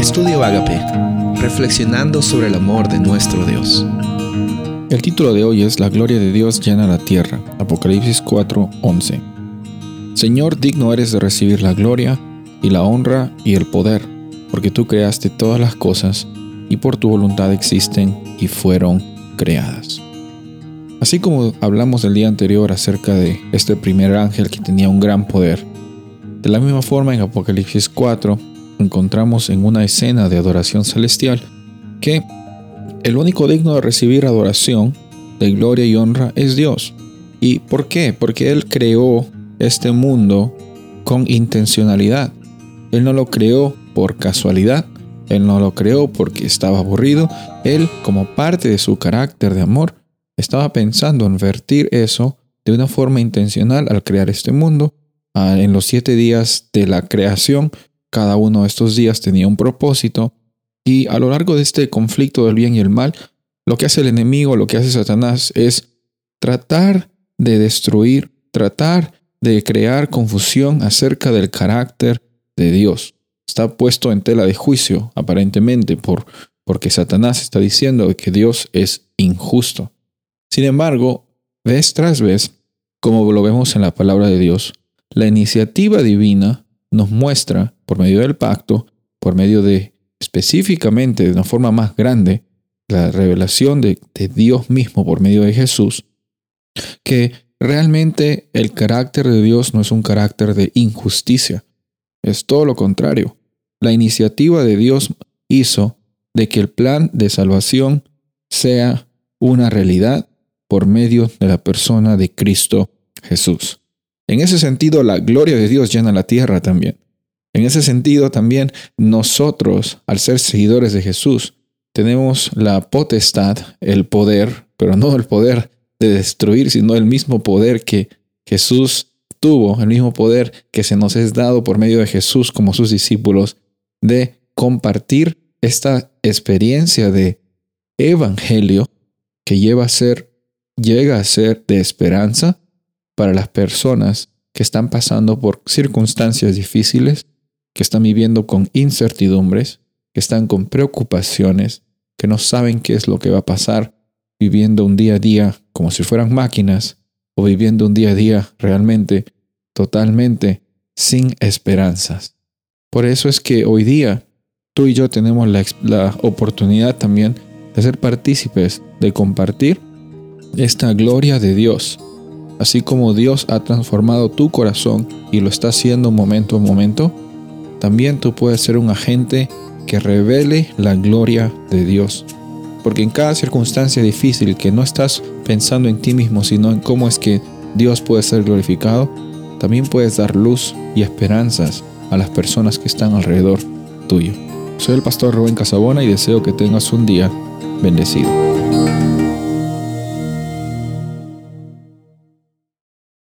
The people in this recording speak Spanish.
Estudio Agape, reflexionando sobre el amor de nuestro Dios. El título de hoy es La gloria de Dios llena la tierra, Apocalipsis 4:11. Señor, digno eres de recibir la gloria y la honra y el poder, porque tú creaste todas las cosas y por tu voluntad existen y fueron creadas. Así como hablamos el día anterior acerca de este primer ángel que tenía un gran poder, de la misma forma en Apocalipsis 4 encontramos en una escena de adoración celestial que el único digno de recibir adoración, de gloria y honra es Dios. ¿Y por qué? Porque Él creó este mundo con intencionalidad. Él no lo creó por casualidad, Él no lo creó porque estaba aburrido, Él como parte de su carácter de amor estaba pensando en vertir eso de una forma intencional al crear este mundo. Ah, en los siete días de la creación cada uno de estos días tenía un propósito y a lo largo de este conflicto del bien y el mal, lo que hace el enemigo, lo que hace Satanás es tratar de destruir, tratar de crear confusión acerca del carácter de Dios. Está puesto en tela de juicio, aparentemente, por, porque Satanás está diciendo que Dios es injusto. Sin embargo, vez tras vez, como lo vemos en la palabra de Dios, la iniciativa divina nos muestra por medio del pacto, por medio de específicamente de una forma más grande, la revelación de, Dios mismo por medio de Jesús, que realmente el carácter de Dios no es un carácter de injusticia, es todo lo contrario. La iniciativa de Dios hizo de que el plan de salvación sea una realidad por medio de la persona de Cristo Jesús. En ese sentido, la gloria de Dios llena la tierra también. En ese sentido, también nosotros, al ser seguidores de Jesús, tenemos la potestad, el poder, pero no el poder de destruir, sino el mismo poder que Jesús tuvo, el mismo poder que se nos es dado por medio de Jesús como sus discípulos, de compartir esta experiencia de evangelio que llega a ser de esperanza para las personas que están pasando por circunstancias difíciles, que están viviendo con incertidumbres, que están con preocupaciones, que no saben qué es lo que va a pasar, viviendo un día a día como si fueran máquinas o viviendo un día a día realmente, totalmente sin esperanzas. Por eso es que hoy día tú y yo tenemos la, oportunidad también de ser partícipes, de compartir esta gloria de Dios. Así como Dios ha transformado tu corazón y lo está haciendo momento a momento, también tú puedes ser un agente que revele la gloria de Dios. Porque en cada circunstancia difícil que no estás pensando en ti mismo, sino en cómo es que Dios puede ser glorificado, también puedes dar luz y esperanzas a las personas que están alrededor tuyo. Soy el pastor Rubén Casabona y deseo que tengas un día bendecido.